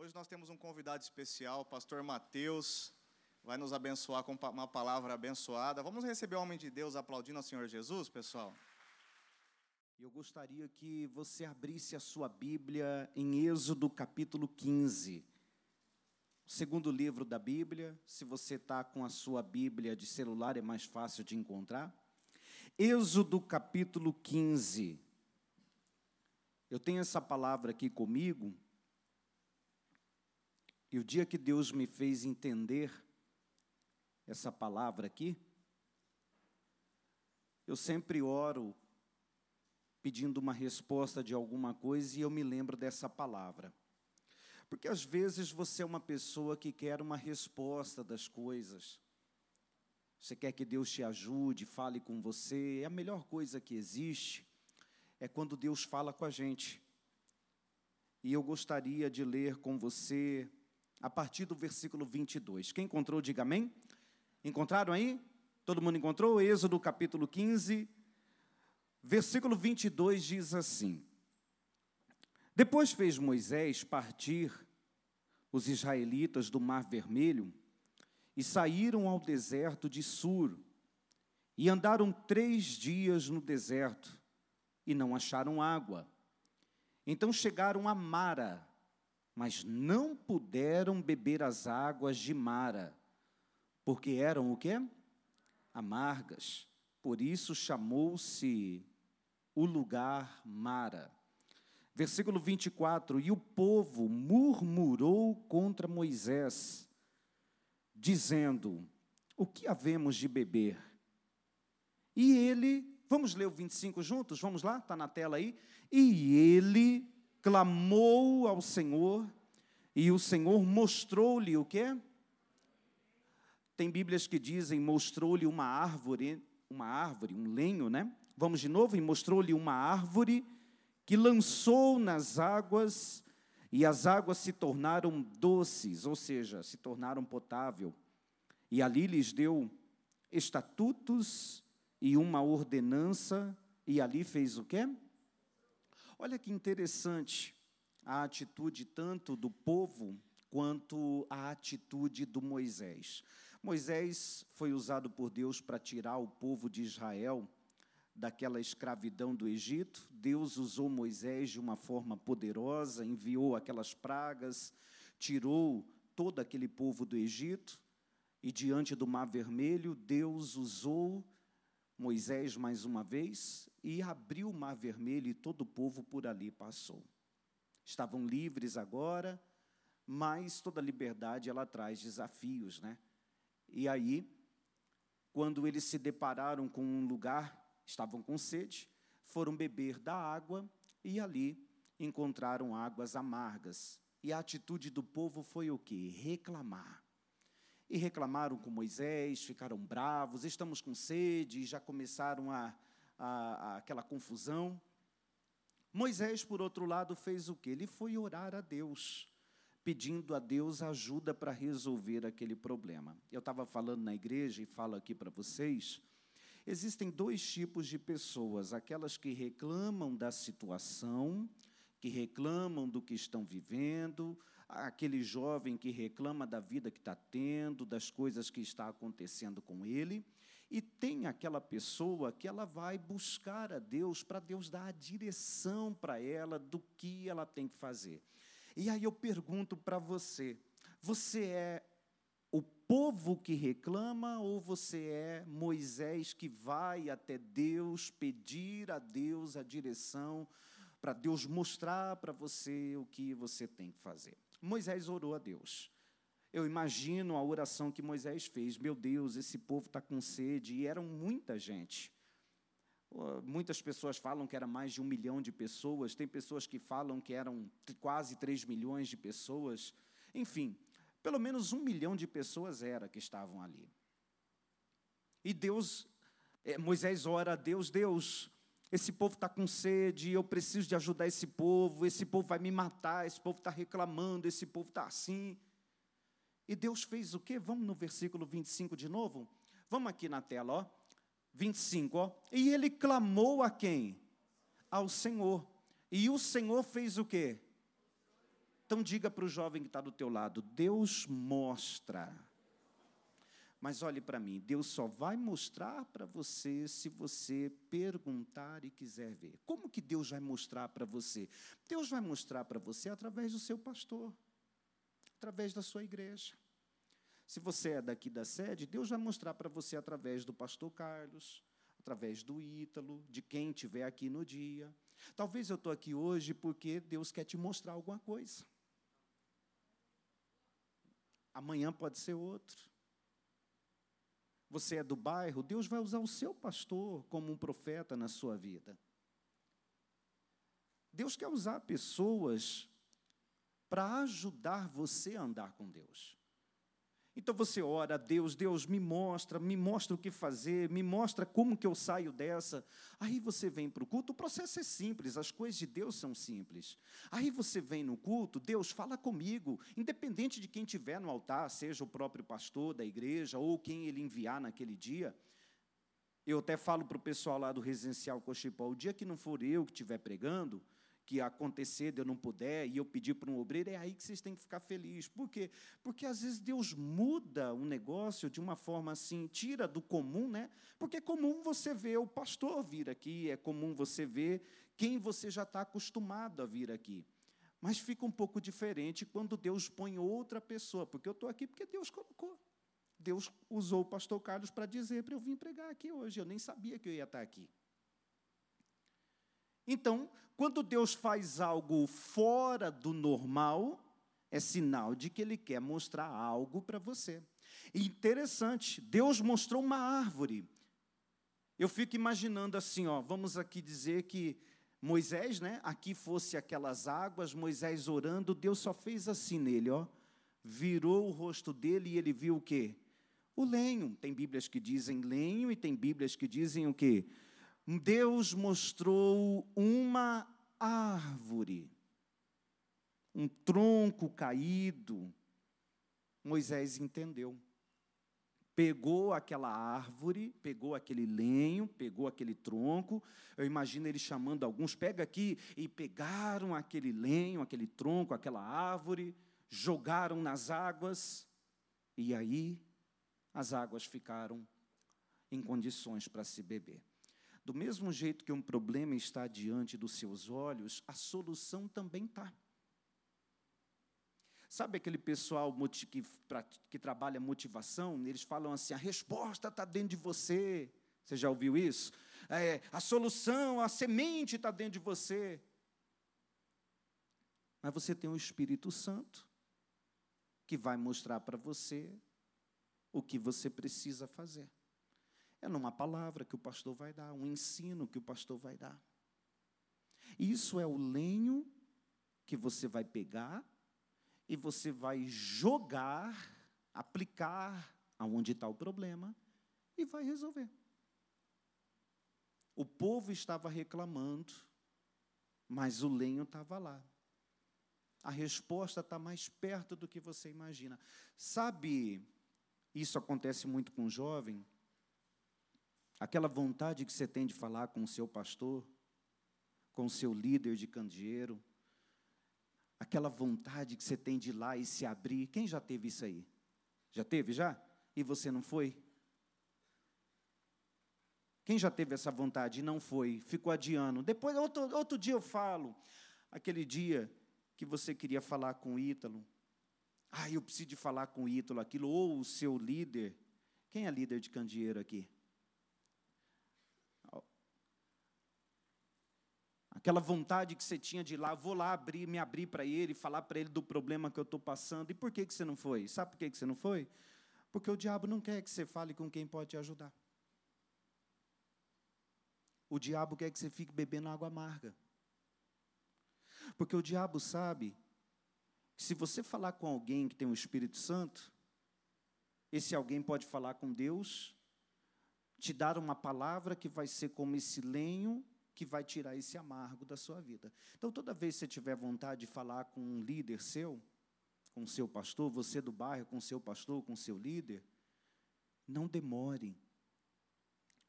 Hoje nós temos um convidado especial, o pastor Mateus, vai nos abençoar com uma palavra abençoada. Vamos receber o homem de Deus aplaudindo ao Senhor Jesus, pessoal? Eu gostaria que você abrisse a sua Bíblia em Êxodo capítulo 15. Segundo livro da Bíblia, se você está com a sua Bíblia de celular, é mais fácil de encontrar. Êxodo capítulo 15. Eu tenho essa palavra aqui comigo, e o dia que Deus me fez entender essa palavra aqui, eu sempre oro pedindo uma resposta de alguma coisa e eu me lembro dessa palavra. Porque às vezes você é uma pessoa que quer uma resposta das coisas. Você quer que Deus te ajude, fale com você. É a melhor coisa que existe é quando Deus fala com a gente. E eu gostaria de ler com você a partir do versículo 22. Quem encontrou, diga amém. Encontraram aí? Todo mundo encontrou? Êxodo capítulo 15, versículo 22 diz assim: Depois fez Moisés partir os israelitas do Mar Vermelho e saíram ao deserto de Sur. E andaram três dias no deserto e não acharam água. Então chegaram a Mara, mas não puderam beber as águas de Mara, porque eram o quê? Amargas. Por isso chamou-se o lugar Mara. Versículo 24: E o povo murmurou contra Moisés, dizendo: O que havemos de beber? E ele, vamos ler o 25 juntos? Vamos lá, está na tela aí. E ele clamou ao Senhor, e o Senhor mostrou-lhe o quê? Tem Bíblias que dizem mostrou-lhe uma árvore, uma árvore, um lenho, né? Vamos de novo, e mostrou-lhe uma árvore que lançou nas águas, e as águas se tornaram doces, ou seja, se tornaram potável. E ali lhes deu estatutos e uma ordenança, e ali fez o quê? Olha que interessante a atitude tanto do povo quanto a atitude do Moisés. Moisés foi usado por Deus para tirar o povo de Israel daquela escravidão do Egito. Deus usou Moisés de uma forma poderosa, enviou aquelas pragas, tirou todo aquele povo do Egito. E diante do Mar Vermelho, Deus usou Moisés mais uma vez e abriu o mar vermelho e todo o povo por ali passou. Estavam livres agora, mas toda liberdade ela traz desafios, né? E aí, quando eles se depararam com um lugar, estavam com sede, foram beber da água e ali encontraram águas amargas. E a atitude do povo foi o quê? Reclamar e reclamaram com Moisés, ficaram bravos, estamos com sede, já começaram a, a, aquela confusão. Moisés, por outro lado, fez o que? Ele foi orar a Deus, pedindo a Deus ajuda para resolver aquele problema. Eu estava falando na igreja e falo aqui para vocês. Existem dois tipos de pessoas: aquelas que reclamam da situação, que reclamam do que estão vivendo, aquele jovem que reclama da vida que está tendo, das coisas que está acontecendo com ele, e tem aquela pessoa que ela vai buscar a Deus para Deus dar a direção para ela do que ela tem que fazer. E aí eu pergunto para você: você é o povo que reclama ou você é Moisés que vai até Deus pedir a Deus a direção para Deus mostrar para você o que você tem que fazer? Moisés orou a Deus. Eu imagino a oração que Moisés fez. Meu Deus, esse povo está com sede. E eram muita gente. Muitas pessoas falam que era mais de um milhão de pessoas. Tem pessoas que falam que eram quase três milhões de pessoas. Enfim, pelo menos um milhão de pessoas era que estavam ali. E Deus, é, Moisés ora a Deus, Deus, esse povo está com sede, eu preciso de ajudar esse povo, esse povo vai me matar, esse povo está reclamando, esse povo está assim. E Deus fez o quê? Vamos no versículo 25 de novo? Vamos aqui na tela, ó. 25, ó. E ele clamou a quem? Ao Senhor. E o Senhor fez o quê? Então diga para o jovem que está do teu lado, Deus mostra. Mas olhe para mim, Deus só vai mostrar para você se você perguntar e quiser ver. Como que Deus vai mostrar para você? Deus vai mostrar para você através do seu pastor, através da sua igreja. Se você é daqui da sede, Deus vai mostrar para você através do pastor Carlos, através do Ítalo, de quem estiver aqui no dia. Talvez eu estou aqui hoje porque Deus quer te mostrar alguma coisa. Amanhã pode ser outro você é do bairro, Deus vai usar o seu pastor como um profeta na sua vida. Deus quer usar pessoas para ajudar você a andar com Deus. Então você ora a Deus, Deus me mostra, me mostra o que fazer, me mostra como que eu saio dessa. Aí você vem para o culto, o processo é simples, as coisas de Deus são simples. Aí você vem no culto, Deus fala comigo, independente de quem tiver no altar, seja o próprio pastor da igreja ou quem ele enviar naquele dia. Eu até falo para o pessoal lá do residencial Cochipó, o dia que não for eu que estiver pregando, que acontecer de eu não puder e eu pedir para um obreiro, é aí que vocês têm que ficar felizes. Por quê? Porque às vezes Deus muda um negócio de uma forma assim, tira do comum, né? Porque é comum você ver o pastor vir aqui, é comum você ver quem você já está acostumado a vir aqui. Mas fica um pouco diferente quando Deus põe outra pessoa, porque eu estou aqui porque Deus colocou. Deus usou o pastor Carlos para dizer para eu vir pregar aqui hoje. Eu nem sabia que eu ia estar aqui. Então, quando Deus faz algo fora do normal, é sinal de que Ele quer mostrar algo para você. Interessante, Deus mostrou uma árvore. Eu fico imaginando assim, ó, vamos aqui dizer que Moisés, né, aqui fosse aquelas águas, Moisés orando, Deus só fez assim nele, ó, virou o rosto dele e ele viu o quê? O lenho. Tem Bíblias que dizem lenho e tem Bíblias que dizem o quê? Deus mostrou uma árvore, um tronco caído. Moisés entendeu. Pegou aquela árvore, pegou aquele lenho, pegou aquele tronco. Eu imagino ele chamando alguns, pega aqui, e pegaram aquele lenho, aquele tronco, aquela árvore, jogaram nas águas, e aí as águas ficaram em condições para se beber. Do mesmo jeito que um problema está diante dos seus olhos, a solução também está. Sabe aquele pessoal que, que trabalha motivação? Eles falam assim: a resposta está dentro de você. Você já ouviu isso? É, a solução, a semente está dentro de você. Mas você tem o Espírito Santo que vai mostrar para você o que você precisa fazer. É numa palavra que o pastor vai dar, um ensino que o pastor vai dar. Isso é o lenho que você vai pegar e você vai jogar, aplicar aonde está o problema e vai resolver. O povo estava reclamando, mas o lenho estava lá. A resposta está mais perto do que você imagina. Sabe, isso acontece muito com o jovem aquela vontade que você tem de falar com o seu pastor, com o seu líder de candeeiro, aquela vontade que você tem de ir lá e se abrir. Quem já teve isso aí? Já teve já? E você não foi? Quem já teve essa vontade e não foi? Ficou adiando. Depois, outro, outro dia eu falo. Aquele dia que você queria falar com o Ítalo. Ah, eu preciso de falar com o Ítalo aquilo. Ou o seu líder. Quem é líder de candeeiro aqui? Aquela vontade que você tinha de ir lá, vou lá abrir, me abrir para ele, falar para ele do problema que eu estou passando. E por que, que você não foi? Sabe por que, que você não foi? Porque o diabo não quer que você fale com quem pode te ajudar. O diabo quer que você fique bebendo água amarga. Porque o diabo sabe que se você falar com alguém que tem o Espírito Santo, esse alguém pode falar com Deus, te dar uma palavra que vai ser como esse lenho que vai tirar esse amargo da sua vida. Então, toda vez que você tiver vontade de falar com um líder seu, com seu pastor, você do bairro, com seu pastor, com seu líder, não demore.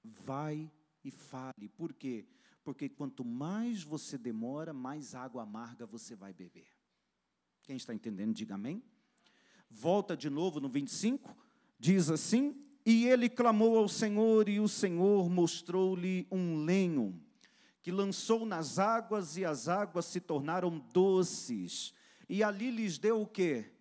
Vai e fale. Por quê? Porque quanto mais você demora, mais água amarga você vai beber. Quem está entendendo, diga amém. Volta de novo no 25, diz assim: E ele clamou ao Senhor, e o Senhor mostrou-lhe um lenho, que lançou nas águas, e as águas se tornaram doces. E ali lhes deu o quê?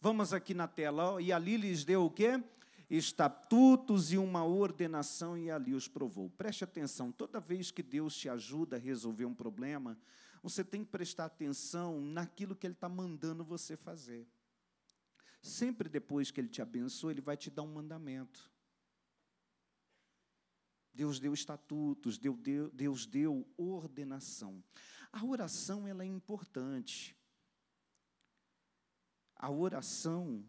Vamos aqui na tela, ó, e ali lhes deu o quê? Estatutos e uma ordenação, e ali os provou. Preste atenção, toda vez que Deus te ajuda a resolver um problema, você tem que prestar atenção naquilo que Ele está mandando você fazer. Sempre depois que Ele te abençoa, Ele vai te dar um mandamento. Deus deu estatutos, Deus deu, Deus deu ordenação. A oração ela é importante. A oração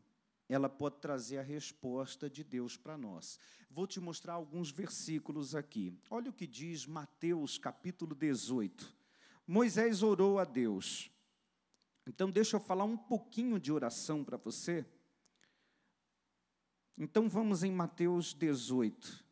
ela pode trazer a resposta de Deus para nós. Vou te mostrar alguns versículos aqui. Olha o que diz Mateus capítulo 18. Moisés orou a Deus. Então, deixa eu falar um pouquinho de oração para você. Então, vamos em Mateus 18.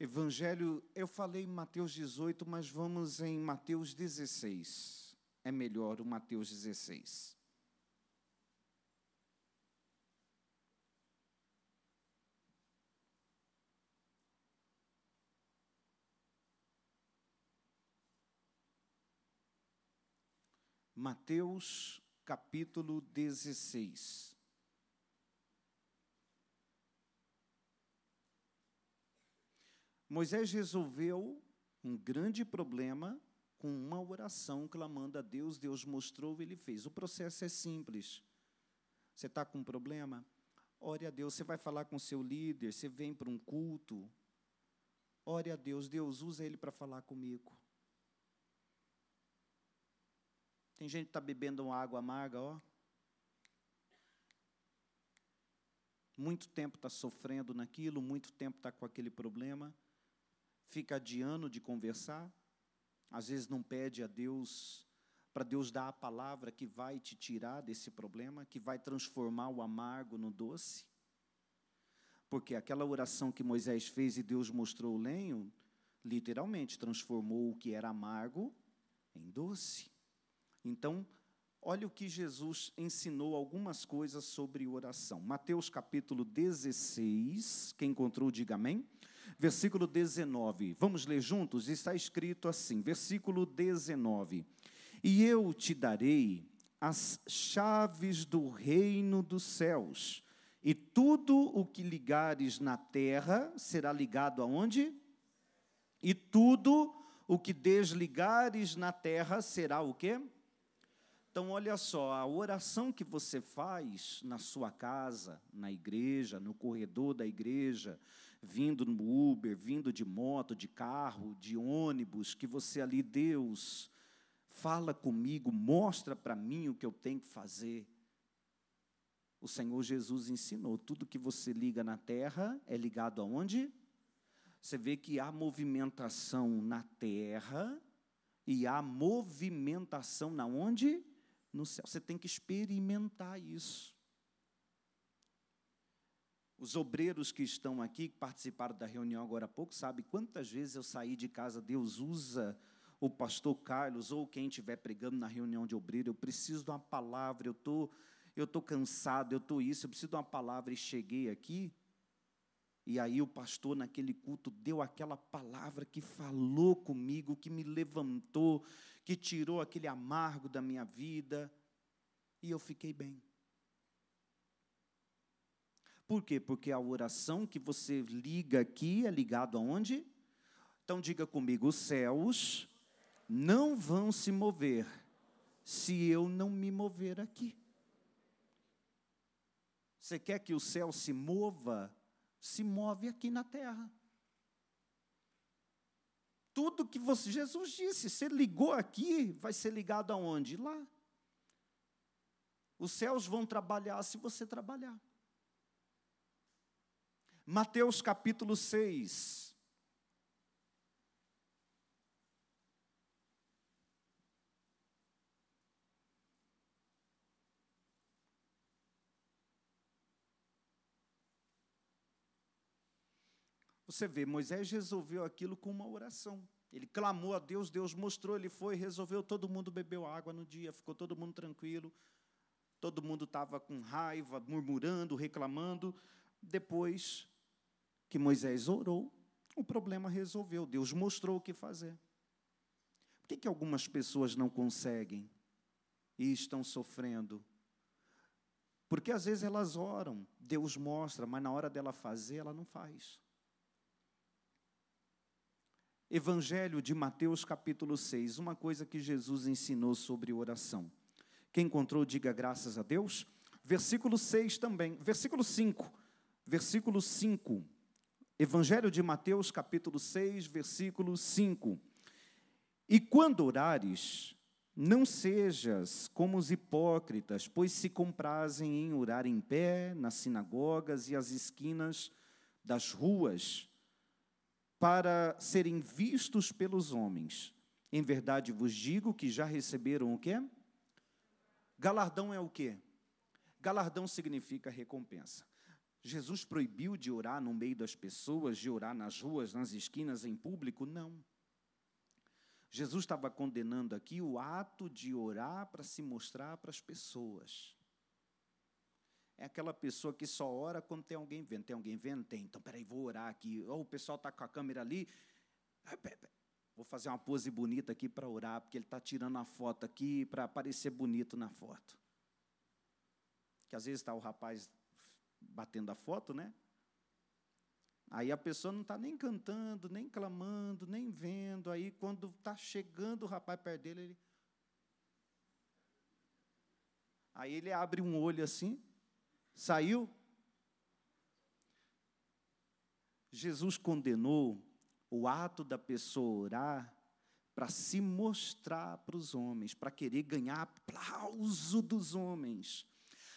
Evangelho, eu falei em Mateus 18, mas vamos em Mateus 16. É melhor o Mateus 16. Mateus capítulo 16. Moisés resolveu um grande problema com uma oração clamando a Deus, Deus mostrou, ele fez. O processo é simples. Você está com um problema? Ore a Deus. Você vai falar com seu líder, você vem para um culto. Ore a Deus. Deus usa ele para falar comigo. Tem gente que está bebendo uma água amarga, ó. Muito tempo está sofrendo naquilo, muito tempo está com aquele problema. Fica adiando de conversar. Às vezes não pede a Deus, para Deus dar a palavra que vai te tirar desse problema, que vai transformar o amargo no doce. Porque aquela oração que Moisés fez e Deus mostrou o lenho, literalmente transformou o que era amargo em doce. Então, olha o que Jesus ensinou algumas coisas sobre oração. Mateus capítulo 16, quem encontrou, diga amém. Versículo 19, vamos ler juntos? Está escrito assim, versículo 19: E eu te darei as chaves do reino dos céus, e tudo o que ligares na terra será ligado aonde? E tudo o que desligares na terra será o quê? Então, olha só, a oração que você faz na sua casa, na igreja, no corredor da igreja, vindo no Uber, vindo de moto, de carro, de ônibus, que você ali, Deus, fala comigo, mostra para mim o que eu tenho que fazer. O Senhor Jesus ensinou: tudo que você liga na terra é ligado aonde? Você vê que há movimentação na terra e há movimentação na onde? no céu. Você tem que experimentar isso. Os obreiros que estão aqui, que participaram da reunião agora há pouco, sabem quantas vezes eu saí de casa, Deus usa o pastor Carlos ou quem estiver pregando na reunião de obreiro, eu preciso de uma palavra, eu tô, eu tô cansado, eu tô isso, eu preciso de uma palavra e cheguei aqui. E aí o pastor naquele culto deu aquela palavra que falou comigo, que me levantou, que tirou aquele amargo da minha vida, e eu fiquei bem. Por quê? Porque a oração que você liga aqui é ligado aonde? Então diga comigo, os céus não vão se mover se eu não me mover aqui. Você quer que o céu se mova? Se move aqui na terra tudo que você, Jesus disse, você ligou aqui, vai ser ligado aonde? Lá. Os céus vão trabalhar se você trabalhar. Mateus capítulo 6. Você vê, Moisés resolveu aquilo com uma oração. Ele clamou a Deus, Deus mostrou, ele foi, resolveu, todo mundo bebeu água no dia, ficou todo mundo tranquilo. Todo mundo estava com raiva, murmurando, reclamando. Depois que Moisés orou, o problema resolveu. Deus mostrou o que fazer. Por que, que algumas pessoas não conseguem e estão sofrendo? Porque às vezes elas oram, Deus mostra, mas na hora dela fazer, ela não faz. Evangelho de Mateus, capítulo 6, uma coisa que Jesus ensinou sobre oração. Quem encontrou, diga graças a Deus. Versículo 6 também, versículo 5. Versículo 5. Evangelho de Mateus, capítulo 6, versículo 5. E quando orares, não sejas como os hipócritas, pois se comprazem em orar em pé nas sinagogas e às esquinas das ruas para serem vistos pelos homens. Em verdade vos digo que já receberam o quê? Galardão é o quê? Galardão significa recompensa. Jesus proibiu de orar no meio das pessoas, de orar nas ruas, nas esquinas, em público? Não. Jesus estava condenando aqui o ato de orar para se mostrar para as pessoas. É aquela pessoa que só ora quando tem alguém vendo. Tem alguém vendo? Tem. Então, peraí, vou orar aqui. Ou oh, o pessoal está com a câmera ali. Vou fazer uma pose bonita aqui para orar, porque ele está tirando a foto aqui para aparecer bonito na foto. Que às vezes está o rapaz batendo a foto, né? Aí a pessoa não está nem cantando, nem clamando, nem vendo. Aí quando está chegando o rapaz perto dele, ele. Aí ele abre um olho assim, Saiu? Jesus condenou o ato da pessoa orar para se mostrar para os homens, para querer ganhar aplauso dos homens.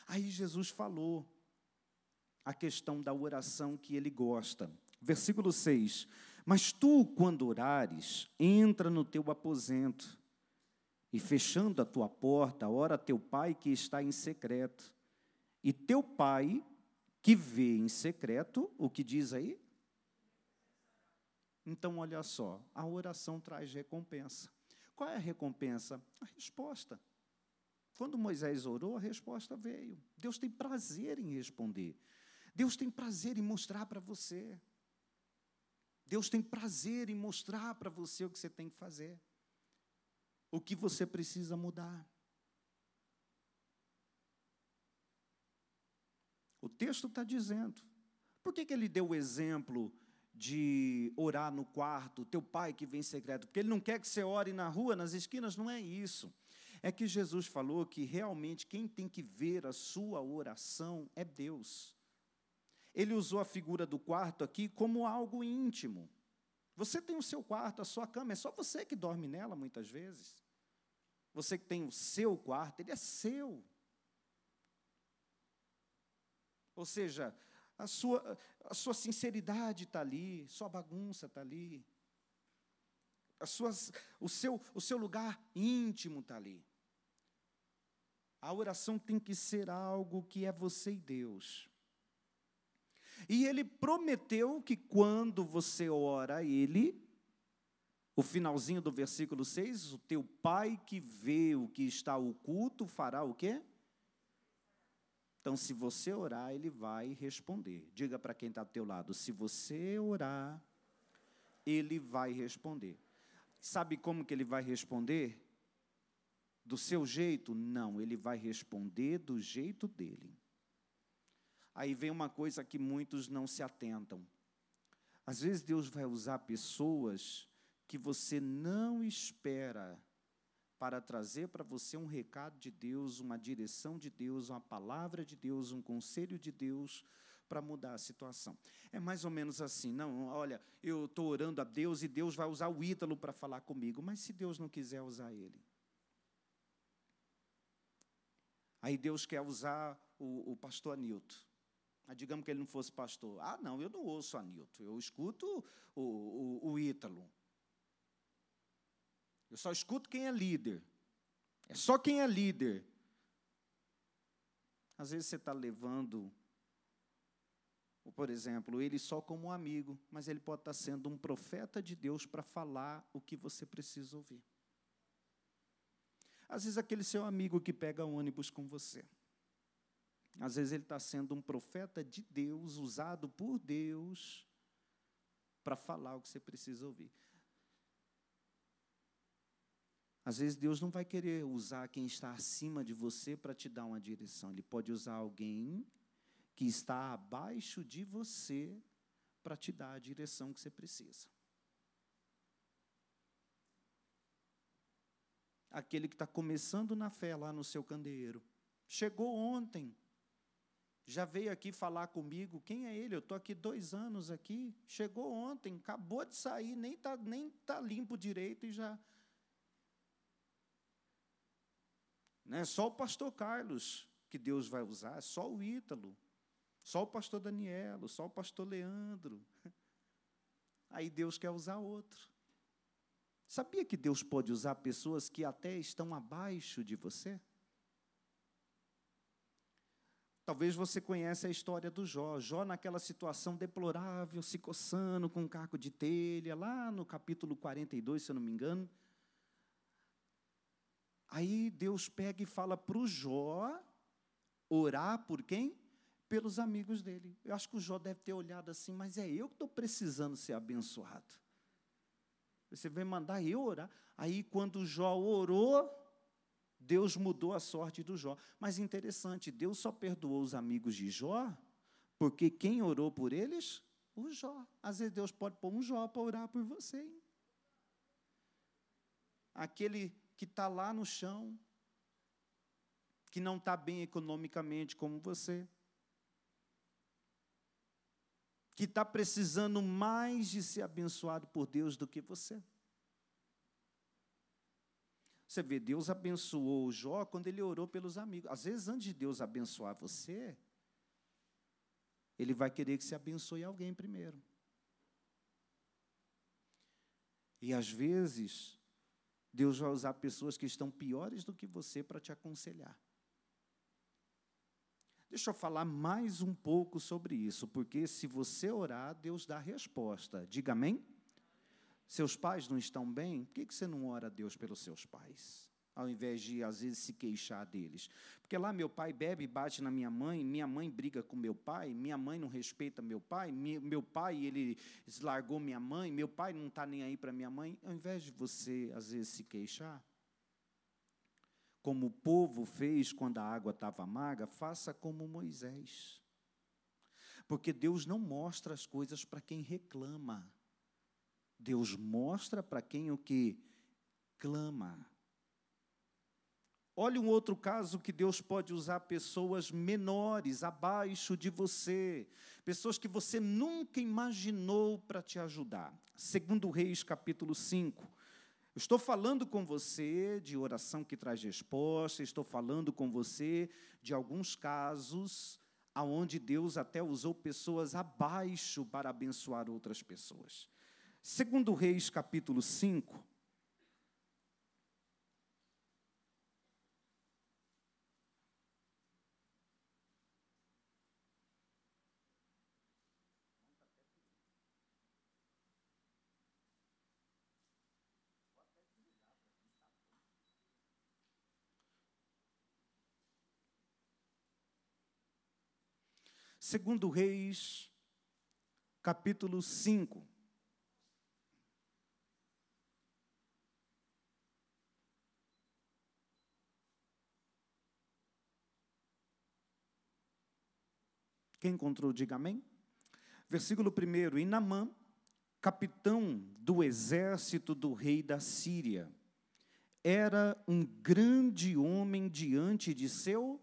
Aí Jesus falou a questão da oração que ele gosta. Versículo 6: Mas tu, quando orares, entra no teu aposento, e fechando a tua porta, ora teu pai que está em secreto e teu pai, que vê em secreto, o que diz aí? Então, olha só, a oração traz recompensa. Qual é a recompensa? A resposta. Quando Moisés orou, a resposta veio. Deus tem prazer em responder. Deus tem prazer em mostrar para você. Deus tem prazer em mostrar para você o que você tem que fazer. O que você precisa mudar. O texto está dizendo. Por que, que ele deu o exemplo de orar no quarto, teu pai que vem em secreto? Porque ele não quer que você ore na rua, nas esquinas, não é isso. É que Jesus falou que realmente quem tem que ver a sua oração é Deus. Ele usou a figura do quarto aqui como algo íntimo. Você tem o seu quarto, a sua cama, é só você que dorme nela muitas vezes. Você que tem o seu quarto, ele é seu. Ou seja, a sua, a sua sinceridade está ali, sua bagunça está ali, as suas, o, seu, o seu lugar íntimo está ali. A oração tem que ser algo que é você e Deus. E ele prometeu que quando você ora a ele, o finalzinho do versículo 6, o teu pai que vê o que está oculto fará o quê? Então, se você orar, ele vai responder. Diga para quem está do teu lado, se você orar, ele vai responder. Sabe como que ele vai responder? Do seu jeito? Não, ele vai responder do jeito dele. Aí vem uma coisa que muitos não se atentam. Às vezes Deus vai usar pessoas que você não espera para trazer para você um recado de Deus, uma direção de Deus, uma palavra de Deus, um conselho de Deus para mudar a situação. É mais ou menos assim, não, olha, eu estou orando a Deus e Deus vai usar o Ítalo para falar comigo, mas se Deus não quiser usar ele? Aí Deus quer usar o, o pastor Anilton. Ah, digamos que ele não fosse pastor. Ah, não, eu não ouço Anilton, eu escuto o, o, o Ítalo. Eu só escuto quem é líder. É só quem é líder. Às vezes você está levando por exemplo, ele só como um amigo, mas ele pode estar sendo um profeta de Deus para falar o que você precisa ouvir. Às vezes, aquele seu amigo que pega ônibus com você. Às vezes, ele está sendo um profeta de Deus, usado por Deus, para falar o que você precisa ouvir. Às vezes Deus não vai querer usar quem está acima de você para te dar uma direção. Ele pode usar alguém que está abaixo de você para te dar a direção que você precisa. Aquele que está começando na fé lá no seu candeeiro. Chegou ontem. Já veio aqui falar comigo. Quem é ele? Eu estou aqui dois anos aqui. Chegou ontem, acabou de sair, nem está nem tá limpo direito e já Né? Só o pastor Carlos que Deus vai usar, só o Ítalo, só o pastor Danielo, só o pastor Leandro. Aí Deus quer usar outro. Sabia que Deus pode usar pessoas que até estão abaixo de você? Talvez você conheça a história do Jó. Jó naquela situação deplorável, se coçando com um caco de telha, lá no capítulo 42, se eu não me engano. Aí Deus pega e fala para o Jó orar por quem? Pelos amigos dele. Eu acho que o Jó deve ter olhado assim, mas é eu que estou precisando ser abençoado. Você vai mandar eu orar. Aí, quando Jó orou, Deus mudou a sorte do Jó. Mas interessante, Deus só perdoou os amigos de Jó, porque quem orou por eles? O Jó. Às vezes Deus pode pôr um Jó para orar por você. Hein? Aquele que está lá no chão, que não está bem economicamente como você, que está precisando mais de ser abençoado por Deus do que você. Você vê, Deus abençoou o Jó quando ele orou pelos amigos. Às vezes, antes de Deus abençoar você, ele vai querer que você abençoe alguém primeiro. E às vezes, Deus vai usar pessoas que estão piores do que você para te aconselhar. Deixa eu falar mais um pouco sobre isso, porque se você orar, Deus dá resposta. Diga amém. Seus pais não estão bem? Por que você não ora a Deus pelos seus pais? ao invés de, às vezes, se queixar deles. Porque lá meu pai bebe e bate na minha mãe, minha mãe briga com meu pai, minha mãe não respeita meu pai, meu pai, ele largou minha mãe, meu pai não está nem aí para minha mãe. Ao invés de você, às vezes, se queixar, como o povo fez quando a água estava amarga, faça como Moisés. Porque Deus não mostra as coisas para quem reclama. Deus mostra para quem o que clama. Olha um outro caso que Deus pode usar pessoas menores, abaixo de você, pessoas que você nunca imaginou para te ajudar. Segundo Reis, capítulo 5. Estou falando com você de oração que traz resposta, estou falando com você de alguns casos aonde Deus até usou pessoas abaixo para abençoar outras pessoas. Segundo Reis, capítulo 5, Segundo Reis, capítulo 5. Quem encontrou, diga amém. Versículo 1. E capitão do exército do rei da Síria, era um grande homem diante de seu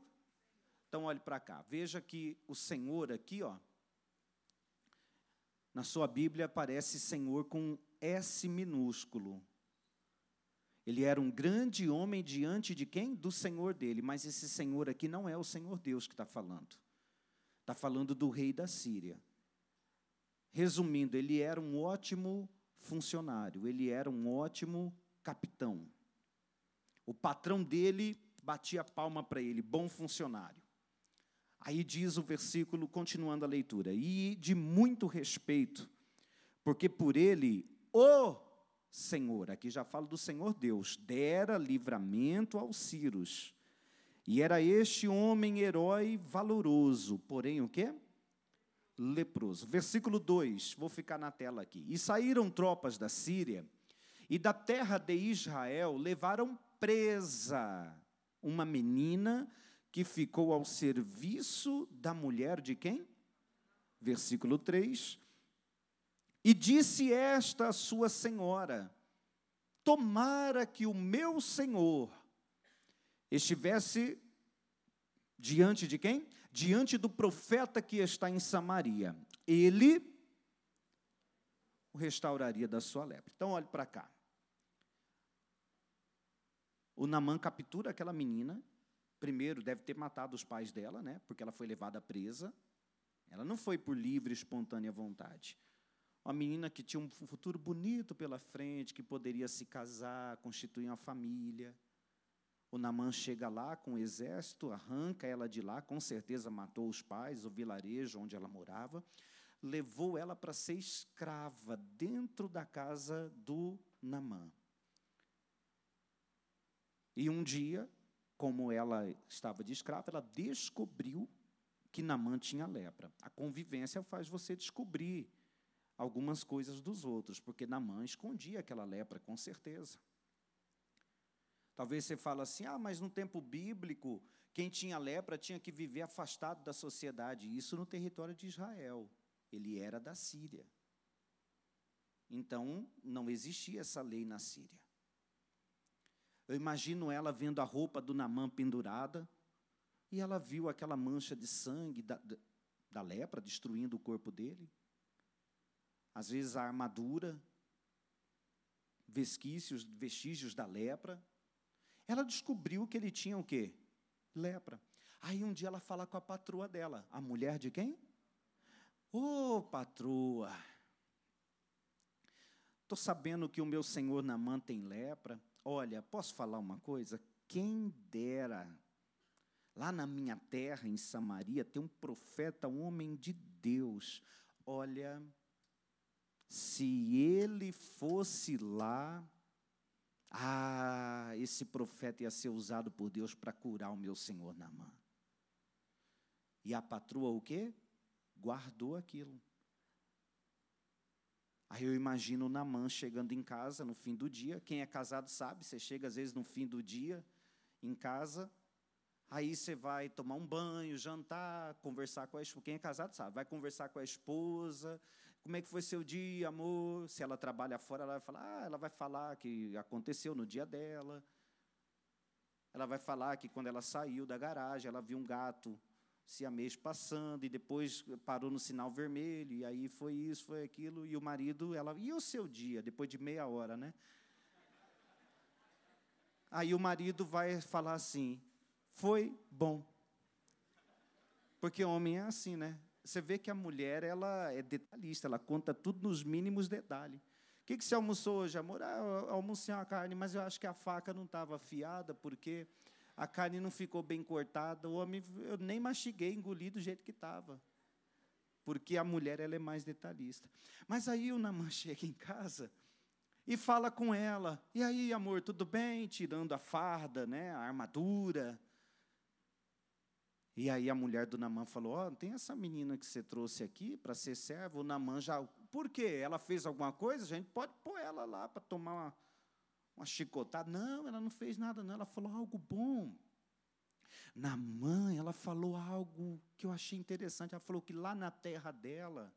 então, olhe para cá. Veja que o Senhor aqui, ó, na sua Bíblia aparece Senhor com S minúsculo. Ele era um grande homem diante de quem? Do Senhor dele. Mas esse Senhor aqui não é o Senhor Deus que está falando. Está falando do rei da Síria. Resumindo, ele era um ótimo funcionário, ele era um ótimo capitão. O patrão dele batia palma para ele, bom funcionário. Aí diz o versículo, continuando a leitura, e de muito respeito, porque por ele o Senhor, aqui já falo do Senhor Deus, dera livramento aos Círios. E era este homem herói valoroso, porém o quê? Leproso. Versículo 2, vou ficar na tela aqui. E saíram tropas da Síria e da terra de Israel levaram presa uma menina que ficou ao serviço da mulher de quem? Versículo 3. E disse esta a sua senhora: Tomara que o meu senhor estivesse diante de quem? Diante do profeta que está em Samaria. Ele o restauraria da sua lepra. Então, olhe para cá. O Namã captura aquela menina. Primeiro, deve ter matado os pais dela, né? Porque ela foi levada presa. Ela não foi por livre e espontânea vontade. Uma menina que tinha um futuro bonito pela frente, que poderia se casar, constituir uma família. O Namã chega lá com o exército, arranca ela de lá, com certeza matou os pais, o vilarejo onde ela morava, levou ela para ser escrava dentro da casa do Namã. E um dia, como ela estava de escrava, ela descobriu que Namã tinha lepra. A convivência faz você descobrir algumas coisas dos outros, porque Namã escondia aquela lepra, com certeza. Talvez você fale assim: ah, mas no tempo bíblico, quem tinha lepra tinha que viver afastado da sociedade. Isso no território de Israel. Ele era da Síria. Então, não existia essa lei na Síria. Eu imagino ela vendo a roupa do Namã pendurada, e ela viu aquela mancha de sangue da, da, lepra destruindo o corpo dele. Às vezes a armadura, vesquícios, vestígios da lepra. Ela descobriu que ele tinha o quê? Lepra. Aí um dia ela fala com a patroa dela, a mulher de quem? Ô oh, patroa, estou sabendo que o meu senhor Namã tem lepra. Olha, posso falar uma coisa? Quem dera, lá na minha terra, em Samaria, tem um profeta, um homem de Deus. Olha, se ele fosse lá, ah, esse profeta ia ser usado por Deus para curar o meu senhor Namã. E a patroa o quê? Guardou aquilo. Aí eu imagino o Namã chegando em casa no fim do dia. Quem é casado sabe, você chega às vezes no fim do dia em casa, aí você vai tomar um banho, jantar, conversar com a esposa. Quem é casado sabe, vai conversar com a esposa, como é que foi seu dia, amor? Se ela trabalha fora, ela vai falar, ah, ela vai falar que aconteceu no dia dela. Ela vai falar que quando ela saiu da garagem, ela viu um gato siamês passando e depois parou no sinal vermelho e aí foi isso, foi aquilo e o marido, ela, e o seu dia depois de meia hora, né? Aí o marido vai falar assim: "Foi bom". Porque homem é assim, né? Você vê que a mulher ela é detalhista, ela conta tudo nos mínimos detalhes. O que, que você almoçou hoje, amor? Ah, eu almocei uma carne, mas eu acho que a faca não estava afiada, porque a carne não ficou bem cortada. O homem, eu nem mastiguei, engoli do jeito que estava. Porque a mulher ela é mais detalhista. Mas aí o Namã chega em casa e fala com ela. E aí, amor, tudo bem? Tirando a farda, né, a armadura. E aí a mulher do Namã falou: Ó, oh, tem essa menina que você trouxe aqui para ser serva. O Namã já. Por quê? Ela fez alguma coisa? A gente pode pôr ela lá para tomar uma, uma chicotada. Não, ela não fez nada, não. Ela falou algo bom. Namã, ela falou algo que eu achei interessante. Ela falou que lá na terra dela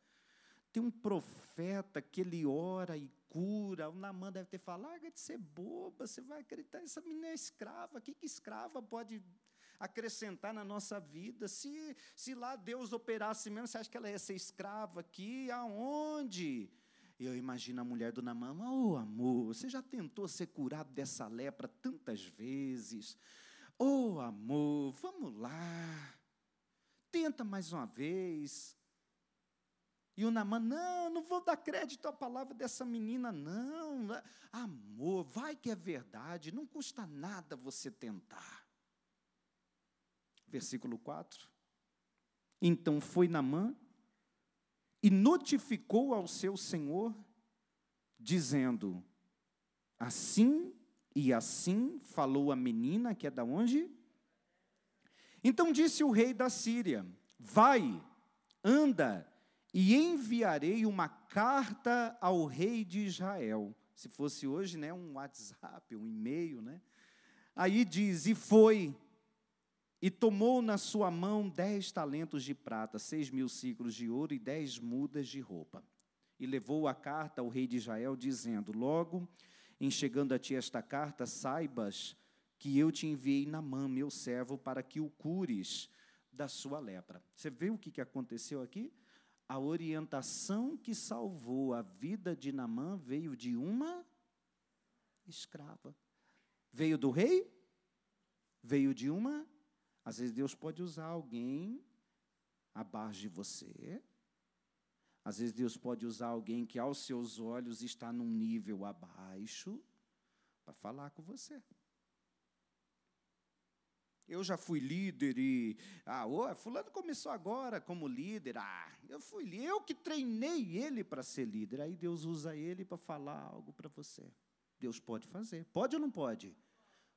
tem um profeta que ele ora e cura. O Namã deve ter falado: larga de ser boba, você vai acreditar, essa menina é escrava. O que, que escrava pode acrescentar na nossa vida. Se, se lá Deus operasse mesmo, você acha que ela ia ser escrava aqui? Aonde? Eu imagino a mulher do Namã, oh amor, você já tentou ser curado dessa lepra tantas vezes? Oh amor, vamos lá, tenta mais uma vez. E o Namã, não, não vou dar crédito à palavra dessa menina, não. Amor, vai que é verdade, não custa nada você tentar versículo 4. Então foi Namã e notificou ao seu senhor, dizendo: Assim e assim falou a menina, que é da onde? Então disse o rei da Síria: Vai, anda, e enviarei uma carta ao rei de Israel. Se fosse hoje, né, um WhatsApp, um e-mail, né? Aí diz: E foi, e tomou na sua mão dez talentos de prata, seis mil ciclos de ouro e dez mudas de roupa. E levou a carta ao rei de Israel, dizendo: Logo, em chegando a ti esta carta, saibas que eu te enviei na mão, meu servo, para que o cures da sua lepra. Você vê o que aconteceu aqui? A orientação que salvou a vida de Namã veio de uma escrava. Veio do rei? Veio de uma às vezes Deus pode usar alguém abaixo de você. Às vezes Deus pode usar alguém que aos seus olhos está num nível abaixo para falar com você. Eu já fui líder e ah, oh, fulano começou agora como líder. Ah, eu fui eu que treinei ele para ser líder. Aí Deus usa ele para falar algo para você. Deus pode fazer. Pode ou não pode?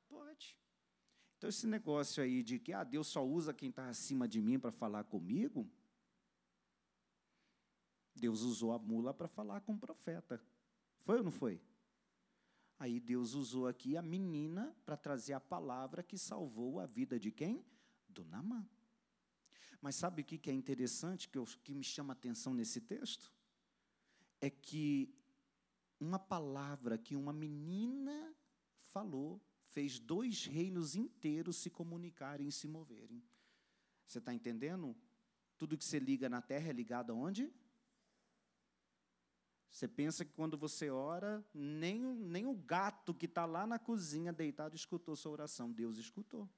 Pode. Então, esse negócio aí de que ah, Deus só usa quem está acima de mim para falar comigo, Deus usou a mula para falar com o profeta. Foi ou não foi? Aí Deus usou aqui a menina para trazer a palavra que salvou a vida de quem? Do Namã. Mas sabe o que é interessante, que, eu, que me chama a atenção nesse texto? É que uma palavra que uma menina falou fez dois reinos inteiros se comunicarem e se moverem. Você está entendendo? Tudo que você liga na terra é ligado aonde? Você pensa que quando você ora, nem, nem o gato que está lá na cozinha deitado escutou sua oração. Deus escutou.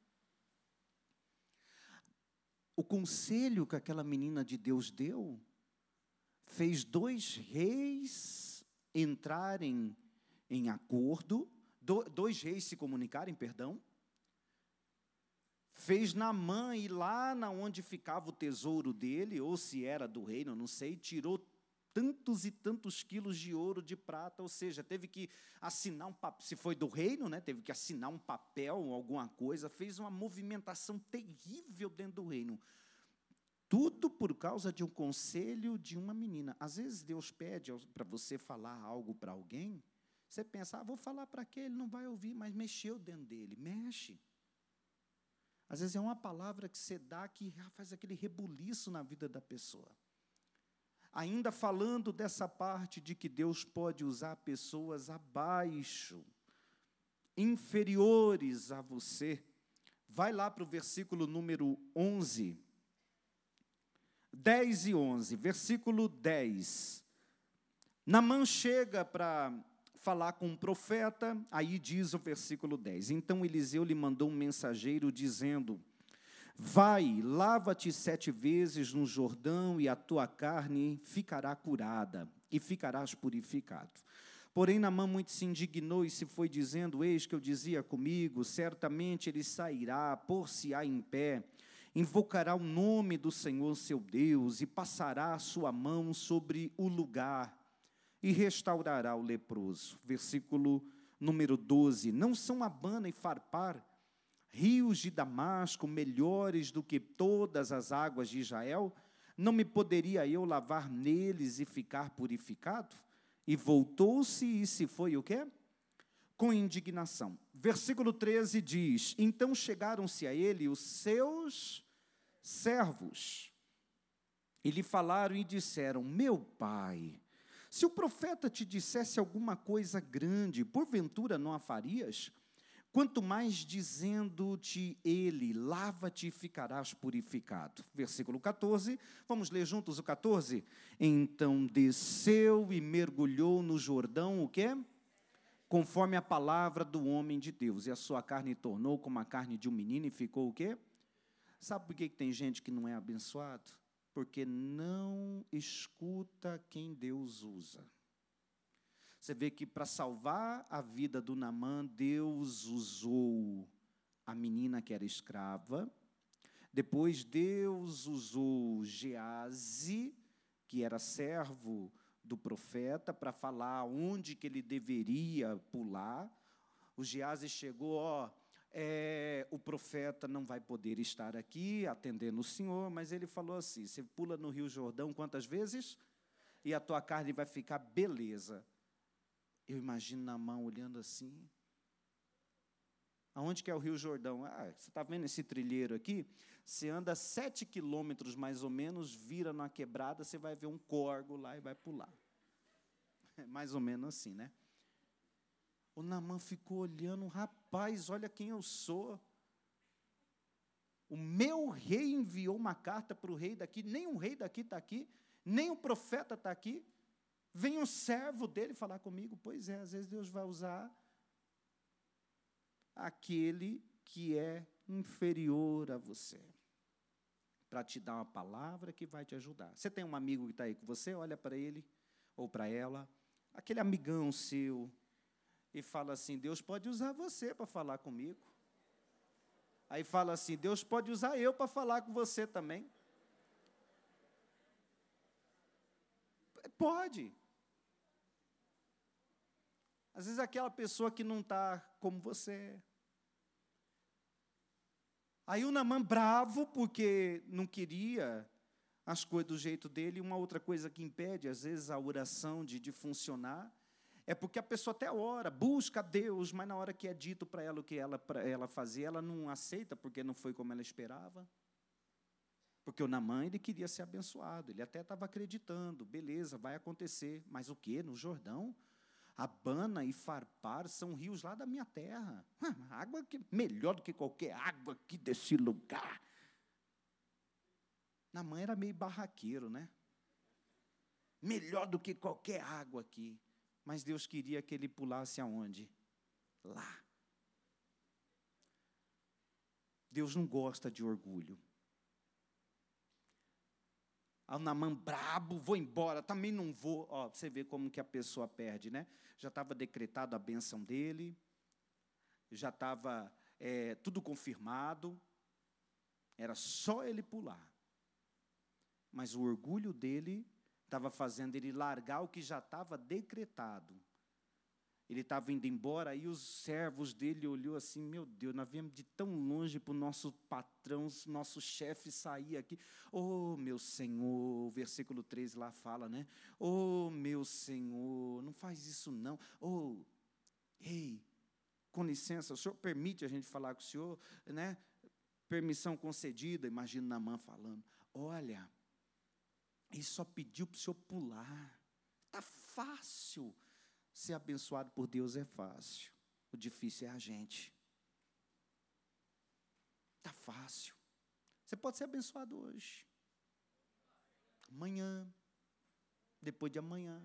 O conselho que aquela menina de Deus deu fez dois reis entrarem em acordo do, dois reis se comunicarem, perdão, fez Namã ir lá na onde ficava o tesouro dele, ou se era do reino, não sei, tirou tantos e tantos quilos de ouro, de prata, ou seja, teve que assinar um papel, se foi do reino, né, teve que assinar um papel, alguma coisa, fez uma movimentação terrível dentro do reino. Tudo por causa de um conselho de uma menina. Às vezes Deus pede para você falar algo para alguém, você pensa, ah, vou falar para quê? Ele não vai ouvir, mas mexeu dentro dele. Mexe. Às vezes é uma palavra que você dá que faz aquele rebuliço na vida da pessoa. Ainda falando dessa parte de que Deus pode usar pessoas abaixo, inferiores a você. Vai lá para o versículo número 11. 10 e 11, versículo 10. Namã chega para falar com um profeta, aí diz o versículo 10: Então Eliseu lhe mandou um mensageiro dizendo: Vai, lava-te sete vezes no Jordão, e a tua carne ficará curada, e ficarás purificado. Porém, Namã muito se indignou e se foi dizendo: Eis que eu dizia comigo, certamente ele sairá, por-se-á em pé, invocará o nome do Senhor seu Deus, e passará a sua mão sobre o lugar e restaurará o leproso. Versículo número 12: Não são Abana e Farpar, rios de Damasco, melhores do que todas as águas de Israel? Não me poderia eu lavar neles e ficar purificado? E voltou-se e se foi o quê? Com indignação. Versículo 13 diz: Então chegaram-se a ele os seus servos, e lhe falaram e disseram: Meu pai, se o profeta te dissesse alguma coisa grande, porventura não a farias? Quanto mais dizendo-te ele, lava-te e ficarás purificado. Versículo 14, vamos ler juntos o 14? Então desceu e mergulhou no Jordão, o quê? Conforme a palavra do homem de Deus, e a sua carne tornou como a carne de um menino e ficou o quê? Sabe por que tem gente que não é abençoado? Porque não escuta quem Deus usa. Você vê que para salvar a vida do Namã, Deus usou a menina que era escrava, Depois Deus usou Gease, que era servo do profeta, para falar onde que ele deveria pular. O Gease chegou, ó, é, o profeta não vai poder estar aqui atendendo o Senhor, mas ele falou assim: você pula no Rio Jordão quantas vezes? E a tua carne vai ficar beleza. Eu imagino na mão olhando assim. Aonde que é o Rio Jordão? Ah, você está vendo esse trilheiro aqui? Você anda sete quilômetros mais ou menos, vira numa quebrada, você vai ver um corgo lá e vai pular. É mais ou menos assim, né? O Namã ficou olhando, rapaz, olha quem eu sou. O meu rei enviou uma carta para o rei daqui, nem o rei daqui está aqui, nem o profeta está aqui. Vem um servo dele falar comigo. Pois é, às vezes Deus vai usar aquele que é inferior a você para te dar uma palavra que vai te ajudar. Você tem um amigo que está aí com você, olha para ele ou para ela, aquele amigão seu, e fala assim: Deus pode usar você para falar comigo. Aí fala assim: Deus pode usar eu para falar com você também. Pode. Às vezes aquela pessoa que não está como você. Aí o Namã bravo, porque não queria as coisas do jeito dele, uma outra coisa que impede, às vezes, a oração de, de funcionar, é porque a pessoa até ora, busca Deus, mas na hora que é dito para ela o que ela, ela fazer, ela não aceita porque não foi como ela esperava. Porque o Namã, ele queria ser abençoado, ele até estava acreditando, beleza, vai acontecer. Mas o que? No Jordão? Abana e Farpar são rios lá da minha terra. Água que melhor do que qualquer água aqui desse lugar. Namã era meio barraqueiro, né? Melhor do que qualquer água aqui. Mas Deus queria que ele pulasse aonde? Lá. Deus não gosta de orgulho. Ah, Namã brabo, vou embora, também não vou. Ó, você vê como que a pessoa perde, né? Já estava decretado a benção dele, já estava é, tudo confirmado, era só ele pular. Mas o orgulho dele estava fazendo ele largar o que já estava decretado. Ele estava indo embora, aí os servos dele olhou assim, meu Deus, nós viemos de tão longe para o nosso patrão, nosso chefe sair aqui. Oh, meu Senhor, o versículo 3 lá fala, né? Oh, meu Senhor, não faz isso não. Oh, ei, com licença, o senhor permite a gente falar com o senhor, né? Permissão concedida, imagina Namã falando. Olha, ele só pediu para o senhor pular. Está fácil. Ser abençoado por Deus é fácil. O difícil é a gente. Está fácil. Você pode ser abençoado hoje. Amanhã. Depois de amanhã.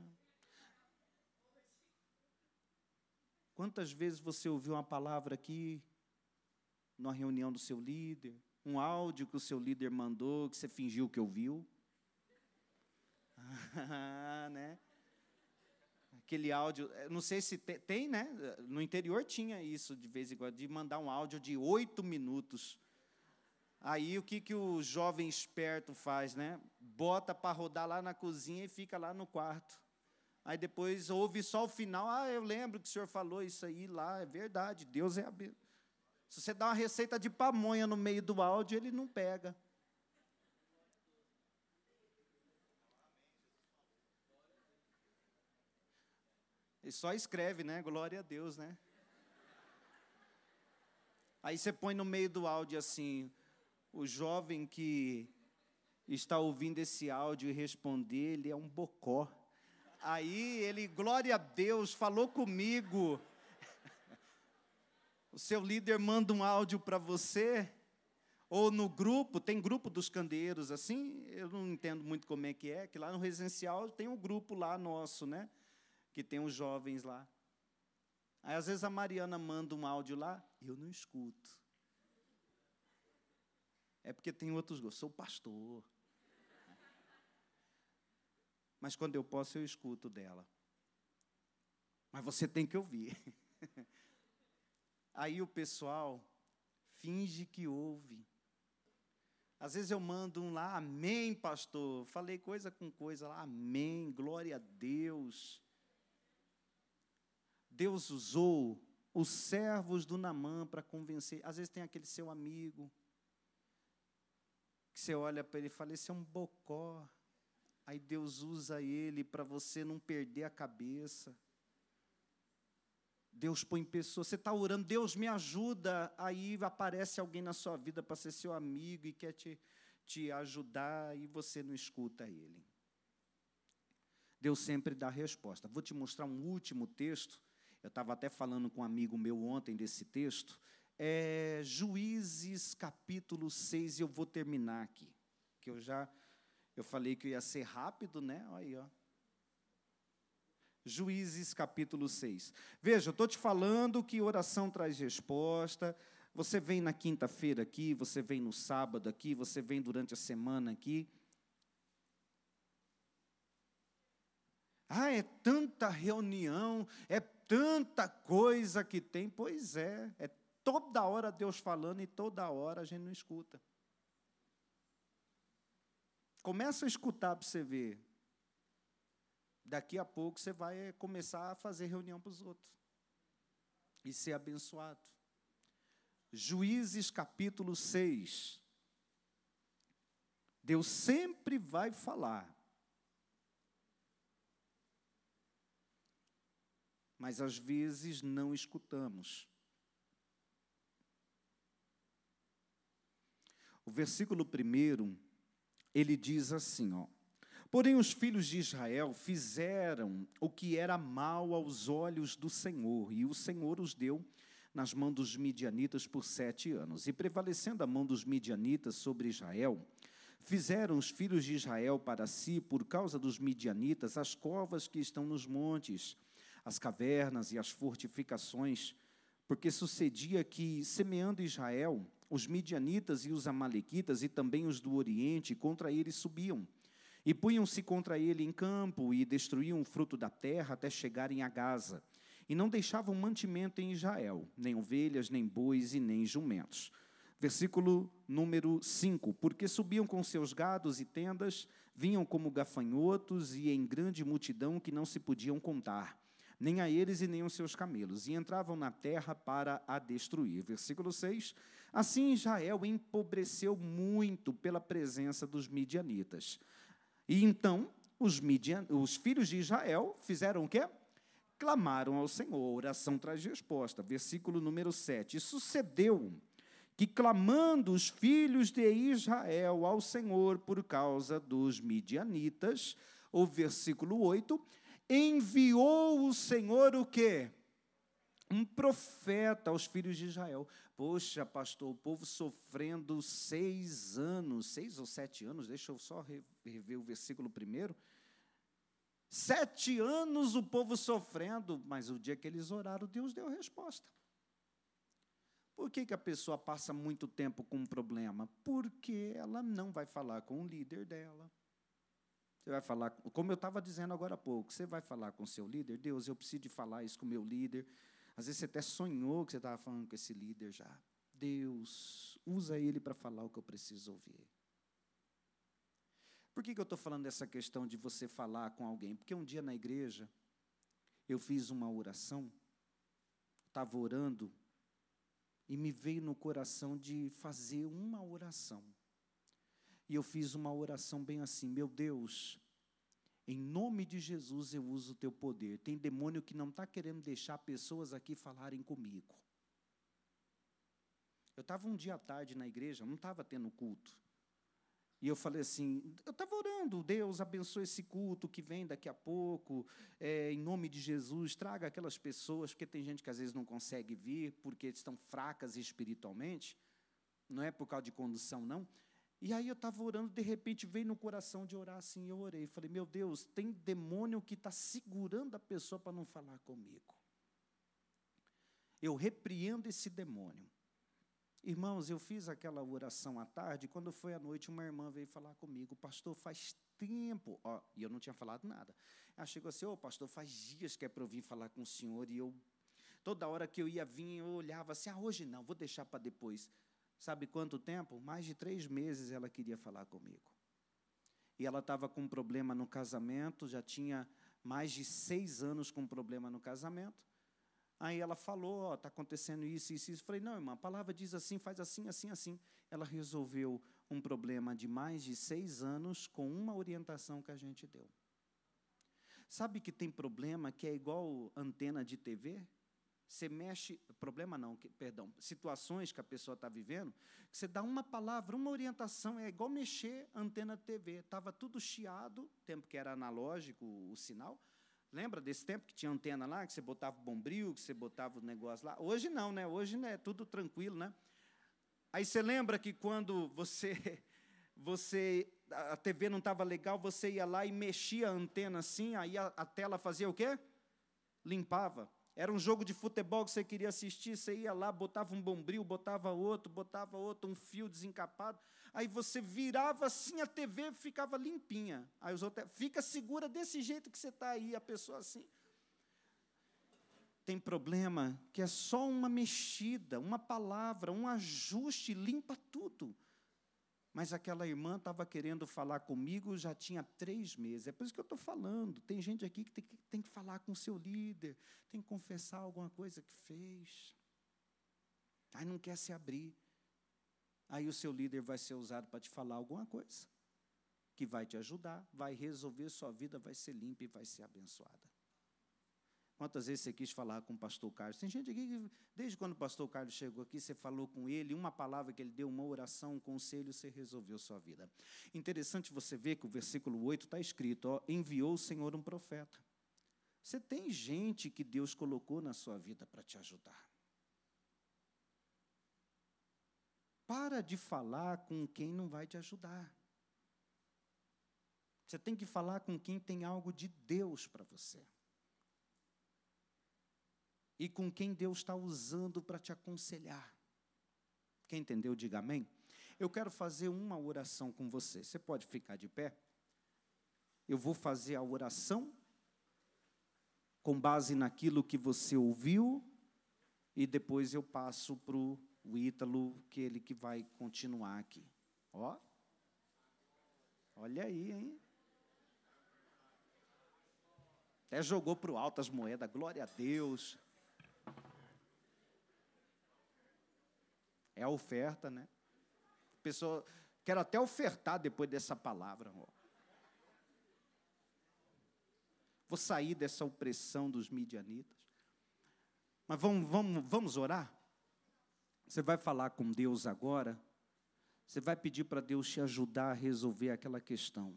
Quantas vezes você ouviu uma palavra aqui, numa reunião do seu líder, um áudio que o seu líder mandou, que você fingiu que ouviu? né? Aquele áudio, eh, não sei se tem, tem, né? No interior tinha isso de vez em quando, de mandar um áudio de oito minutos. Aí o que, que o jovem esperto faz, né? Bota para rodar lá na cozinha e fica lá no quarto. Aí depois ouve só o final. Ah, eu lembro que o senhor falou isso aí lá, é verdade, Deus é a. Se você dá uma receita de pamonha no meio do áudio, ele não pega. Ele só escreve, né? Glória a Deus, né? Aí você põe no meio do áudio assim, o jovem que está ouvindo esse áudio e responder, ele é um bocó. Aí ele, glória a Deus, falou comigo. O seu líder manda um áudio para você, ou no grupo, tem grupo dos candeeiros assim, eu não entendo muito como é que é, que lá no residencial tem um grupo lá nosso, né? Que tem os jovens lá. Aí às vezes a Mariana manda um áudio lá, eu não escuto. É porque tem outros gostos. Sou pastor. Mas quando eu posso, eu escuto dela. Mas você tem que ouvir. Aí o pessoal finge que ouve. Às vezes eu mando um lá, amém, pastor. Falei coisa com coisa lá, amém, glória a Deus. Deus usou os servos do Namã para convencer. Às vezes tem aquele seu amigo, que você olha para ele e fala: Esse é um bocó. Aí Deus usa ele para você não perder a cabeça. Deus põe pessoas, você está orando, Deus me ajuda, aí aparece alguém na sua vida para ser seu amigo e quer te, te ajudar e você não escuta ele. Deus sempre dá resposta. Vou te mostrar um último texto. Eu estava até falando com um amigo meu ontem desse texto. É Juízes capítulo 6, e eu vou terminar aqui. Que eu já eu falei que ia ser rápido, né? Olha aí, ó. Juízes capítulo 6. Veja, eu estou te falando que oração traz resposta. Você vem na quinta-feira aqui, você vem no sábado aqui, você vem durante a semana aqui. Ah, é tanta reunião, é tanta coisa que tem. Pois é, é toda hora Deus falando e toda hora a gente não escuta. Começa a escutar para você ver. Daqui a pouco você vai começar a fazer reunião para os outros e ser abençoado. Juízes capítulo 6. Deus sempre vai falar. Mas às vezes não escutamos. O versículo primeiro, ele diz assim, ó: Porém, os filhos de Israel fizeram o que era mal aos olhos do Senhor, e o Senhor os deu nas mãos dos midianitas por sete anos. E prevalecendo a mão dos midianitas sobre Israel, fizeram os filhos de Israel para si, por causa dos midianitas, as covas que estão nos montes, as cavernas e as fortificações, porque sucedia que, semeando Israel, os midianitas e os amalequitas e também os do Oriente contra ele subiam e punham-se contra ele em campo e destruíam o fruto da terra até chegarem a Gaza. E não deixavam mantimento em Israel, nem ovelhas, nem bois e nem jumentos. Versículo número 5: Porque subiam com seus gados e tendas, vinham como gafanhotos e em grande multidão que não se podiam contar, nem a eles e nem aos seus camelos, e entravam na terra para a destruir. Versículo 6: Assim Israel empobreceu muito pela presença dos midianitas. E então os, Midian, os filhos de Israel fizeram o quê? Clamaram ao Senhor. Oração traz resposta. Versículo número 7. E sucedeu que, clamando os filhos de Israel ao Senhor por causa dos midianitas, o versículo 8, enviou o Senhor o quê? Um profeta aos filhos de Israel. Poxa, pastor, o povo sofrendo seis anos, seis ou sete anos, deixa eu só rever o versículo primeiro. Sete anos o povo sofrendo, mas o dia que eles oraram, Deus deu resposta. Por que, que a pessoa passa muito tempo com um problema? Porque ela não vai falar com o líder dela. Você vai falar, como eu estava dizendo agora há pouco, você vai falar com o seu líder, Deus, eu preciso de falar isso com o meu líder. Às vezes você até sonhou que você estava falando com esse líder já. Deus, usa ele para falar o que eu preciso ouvir. Por que, que eu estou falando dessa questão de você falar com alguém? Porque um dia na igreja, eu fiz uma oração, estava orando, e me veio no coração de fazer uma oração. E eu fiz uma oração bem assim: meu Deus, em nome de Jesus eu uso o teu poder. Tem demônio que não está querendo deixar pessoas aqui falarem comigo. Eu estava um dia à tarde na igreja, não estava tendo culto. E eu falei assim: eu estava orando, Deus abençoe esse culto que vem daqui a pouco, é, em nome de Jesus, traga aquelas pessoas, porque tem gente que às vezes não consegue vir porque estão fracas espiritualmente, não é por causa de condução, não. E aí eu estava orando, de repente veio no coração de orar assim, eu orei. Falei, meu Deus, tem demônio que está segurando a pessoa para não falar comigo. Eu repreendo esse demônio. Irmãos, eu fiz aquela oração à tarde, quando foi à noite, uma irmã veio falar comigo, pastor, faz tempo, ó, e eu não tinha falado nada. Ela chegou assim, ô oh, pastor, faz dias que é para eu vir falar com o senhor, e eu, toda hora que eu ia vir, eu olhava assim, ah, hoje não, vou deixar para depois. Sabe quanto tempo? Mais de três meses ela queria falar comigo. E ela estava com um problema no casamento, já tinha mais de seis anos com um problema no casamento. Aí ela falou, está acontecendo isso, isso, isso. Falei, não, irmã, a palavra diz assim, faz assim, assim, assim. Ela resolveu um problema de mais de seis anos com uma orientação que a gente deu. Sabe que tem problema que é igual antena de TV? Você mexe, problema não, que, perdão, situações que a pessoa está vivendo, que você dá uma palavra, uma orientação, é igual mexer antena TV. Estava tudo chiado, tempo que era analógico o sinal. Lembra desse tempo que tinha antena lá, que você botava o bombril, que você botava o negócio lá? Hoje não, né? Hoje é tudo tranquilo, né? Aí você lembra que quando você, você a TV não estava legal, você ia lá e mexia a antena assim, aí a, a tela fazia o quê? Limpava. Era um jogo de futebol que você queria assistir, você ia lá, botava um bombril, botava outro, botava outro, um fio desencapado. Aí você virava assim a TV ficava limpinha. Aí os outros, fica segura desse jeito que você está aí, a pessoa assim. Tem problema que é só uma mexida, uma palavra, um ajuste, limpa tudo. Mas aquela irmã estava querendo falar comigo já tinha três meses. É por isso que eu estou falando. Tem gente aqui que tem, que tem que falar com seu líder, tem que confessar alguma coisa que fez. Aí não quer se abrir. Aí o seu líder vai ser usado para te falar alguma coisa que vai te ajudar, vai resolver sua vida, vai ser limpa e vai ser abençoada. Quantas vezes você quis falar com o pastor Carlos? Tem gente aqui que, desde quando o pastor Carlos chegou aqui, você falou com ele, uma palavra que ele deu, uma oração, um conselho, você resolveu sua vida. Interessante você ver que o versículo 8 está escrito: ó, enviou o Senhor um profeta. Você tem gente que Deus colocou na sua vida para te ajudar. Para de falar com quem não vai te ajudar. Você tem que falar com quem tem algo de Deus para você e com quem Deus está usando para te aconselhar. Quem entendeu, diga amém. Eu quero fazer uma oração com você. Você pode ficar de pé? Eu vou fazer a oração com base naquilo que você ouviu e depois eu passo para o Ítalo, que ele que vai continuar aqui. Ó, olha aí, hein? Até jogou para o alto as moedas, glória a Deus. É a oferta, né? Pessoa, quero até ofertar depois dessa palavra. Ó. Vou sair dessa opressão dos midianitas. Mas vamos, vamos, vamos orar? Você vai falar com Deus agora? Você vai pedir para Deus te ajudar a resolver aquela questão.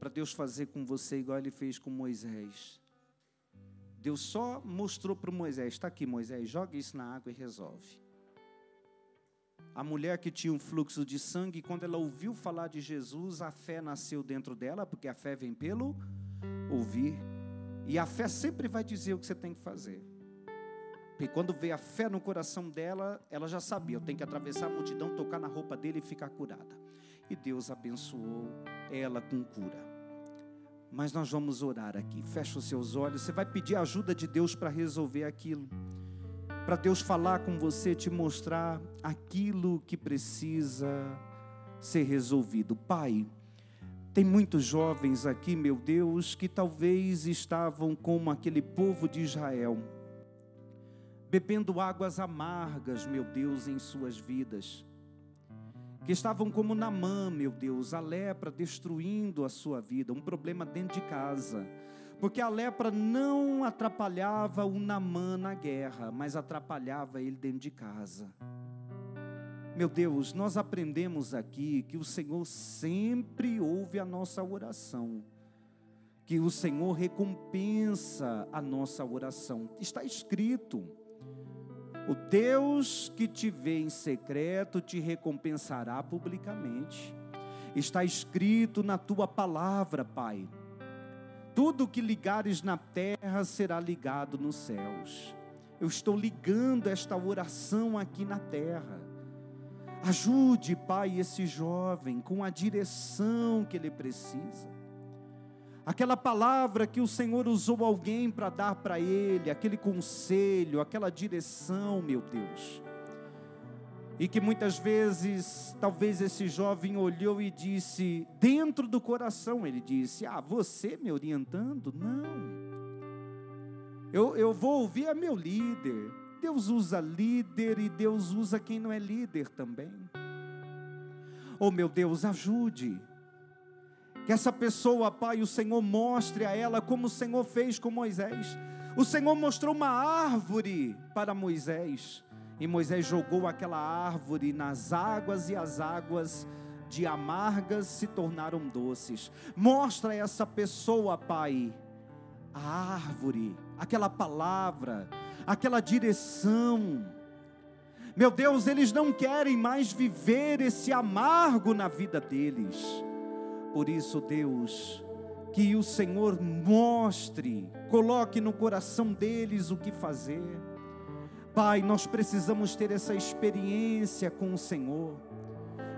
Para Deus fazer com você igual Ele fez com Moisés. Deus só mostrou para Moisés: está aqui, Moisés, joga isso na água e resolve. A mulher que tinha um fluxo de sangue, quando ela ouviu falar de Jesus, a fé nasceu dentro dela, porque a fé vem pelo ouvir. E a fé sempre vai dizer o que você tem que fazer. Porque quando veio a fé no coração dela, ela já sabia: eu tenho que atravessar a multidão, tocar na roupa dele e ficar curada. E Deus abençoou ela com cura. Mas nós vamos orar aqui. Fecha os seus olhos. Você vai pedir a ajuda de Deus para resolver aquilo. Para Deus falar com você, te mostrar aquilo que precisa ser resolvido. Pai, tem muitos jovens aqui, meu Deus, que talvez estavam como aquele povo de Israel, bebendo águas amargas, meu Deus, em suas vidas que estavam como Namã, meu Deus, a lepra destruindo a sua vida, um problema dentro de casa. Porque a lepra não atrapalhava o Namã na guerra, mas atrapalhava ele dentro de casa. Meu Deus, nós aprendemos aqui que o Senhor sempre ouve a nossa oração, que o Senhor recompensa a nossa oração. Está escrito. O Deus que te vê em secreto te recompensará publicamente. Está escrito na tua palavra, Pai. Tudo que ligares na terra será ligado nos céus. Eu estou ligando esta oração aqui na terra. Ajude, Pai, esse jovem com a direção que ele precisa. Aquela palavra que o Senhor usou alguém para dar para ele, aquele conselho, aquela direção, meu Deus. E que muitas vezes, talvez esse jovem olhou e disse, dentro do coração, ele disse: Ah, você me orientando? Não. Eu, eu vou ouvir a meu líder. Deus usa líder e Deus usa quem não é líder também. Oh meu Deus, ajude. Que essa pessoa, Pai, o Senhor mostre a ela como o Senhor fez com Moisés. O Senhor mostrou uma árvore para Moisés. E Moisés jogou aquela árvore nas águas, e as águas de amargas se tornaram doces. Mostra essa pessoa, Pai, a árvore, aquela palavra, aquela direção. Meu Deus, eles não querem mais viver esse amargo na vida deles. Por isso, Deus, que o Senhor mostre, coloque no coração deles o que fazer. Pai, nós precisamos ter essa experiência com o Senhor,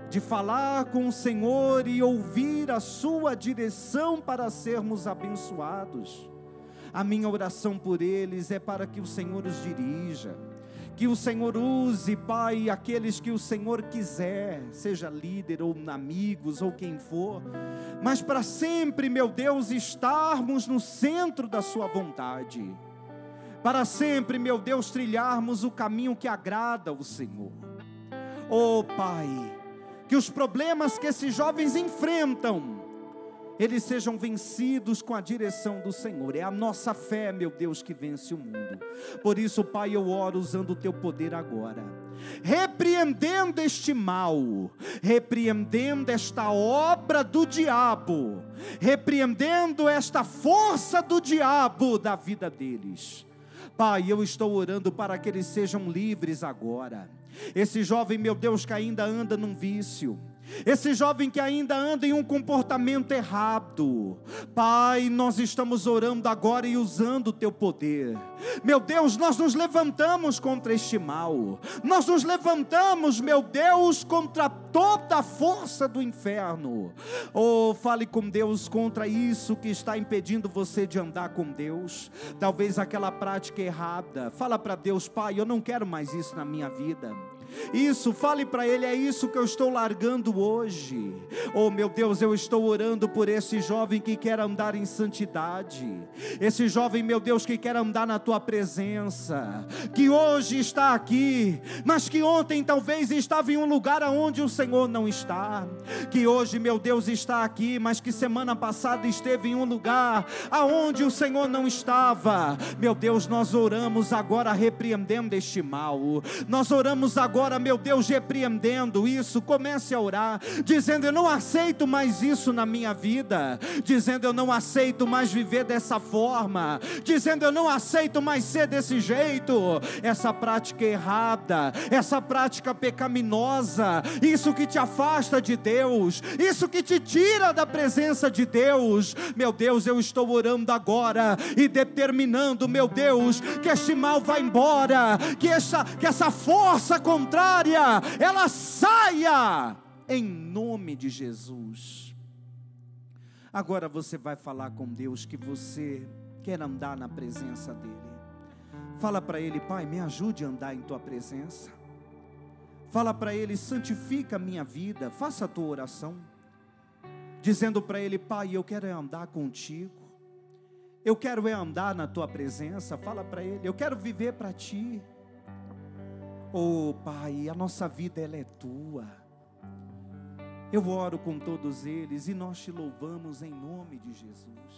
de falar com o Senhor e ouvir a Sua direção para sermos abençoados. A minha oração por eles é para que o Senhor os dirija que o Senhor use, Pai, aqueles que o Senhor quiser, seja líder ou amigos ou quem for, mas para sempre, meu Deus, estarmos no centro da Sua vontade, para sempre, meu Deus, trilharmos o caminho que agrada ao Senhor. Oh, Pai, que os problemas que esses jovens enfrentam, eles sejam vencidos com a direção do Senhor. É a nossa fé, meu Deus, que vence o mundo. Por isso, Pai, eu oro usando o teu poder agora, repreendendo este mal, repreendendo esta obra do diabo, repreendendo esta força do diabo da vida deles. Pai, eu estou orando para que eles sejam livres agora. Esse jovem, meu Deus, que ainda anda num vício, esse jovem que ainda anda em um comportamento errado, Pai, nós estamos orando agora e usando o teu poder. Meu Deus, nós nos levantamos contra este mal, nós nos levantamos, meu Deus, contra toda a força do inferno. Oh, fale com Deus contra isso que está impedindo você de andar com Deus, talvez aquela prática errada. Fala para Deus, Pai, eu não quero mais isso na minha vida. Isso, fale para Ele, é isso que eu estou largando hoje. Oh meu Deus, eu estou orando por esse jovem que quer andar em santidade, esse jovem, meu Deus, que quer andar na tua presença, que hoje está aqui, mas que ontem talvez estava em um lugar aonde o Senhor não está, que hoje, meu Deus, está aqui, mas que semana passada esteve em um lugar aonde o Senhor não estava. Meu Deus, nós oramos agora repreendendo este mal, nós oramos agora meu Deus, repreendendo isso, comece a orar, dizendo: Eu não aceito mais isso na minha vida, dizendo: Eu não aceito mais viver dessa forma, dizendo: Eu não aceito mais ser desse jeito, essa prática errada, essa prática pecaminosa, isso que te afasta de Deus, isso que te tira da presença de Deus, meu Deus, eu estou orando agora e determinando, meu Deus, que este mal vá embora, que essa, que essa força contrária ela saia em nome de Jesus. Agora você vai falar com Deus que você quer andar na presença dEle. Fala para Ele, Pai, me ajude a andar em Tua presença. Fala para Ele, santifica a minha vida, faça a tua oração. Dizendo para Ele, Pai, eu quero é andar contigo. Eu quero é andar na Tua presença. Fala para Ele, eu quero viver para Ti. Oh Pai, a nossa vida ela é tua. Eu oro com todos eles e nós te louvamos em nome de Jesus.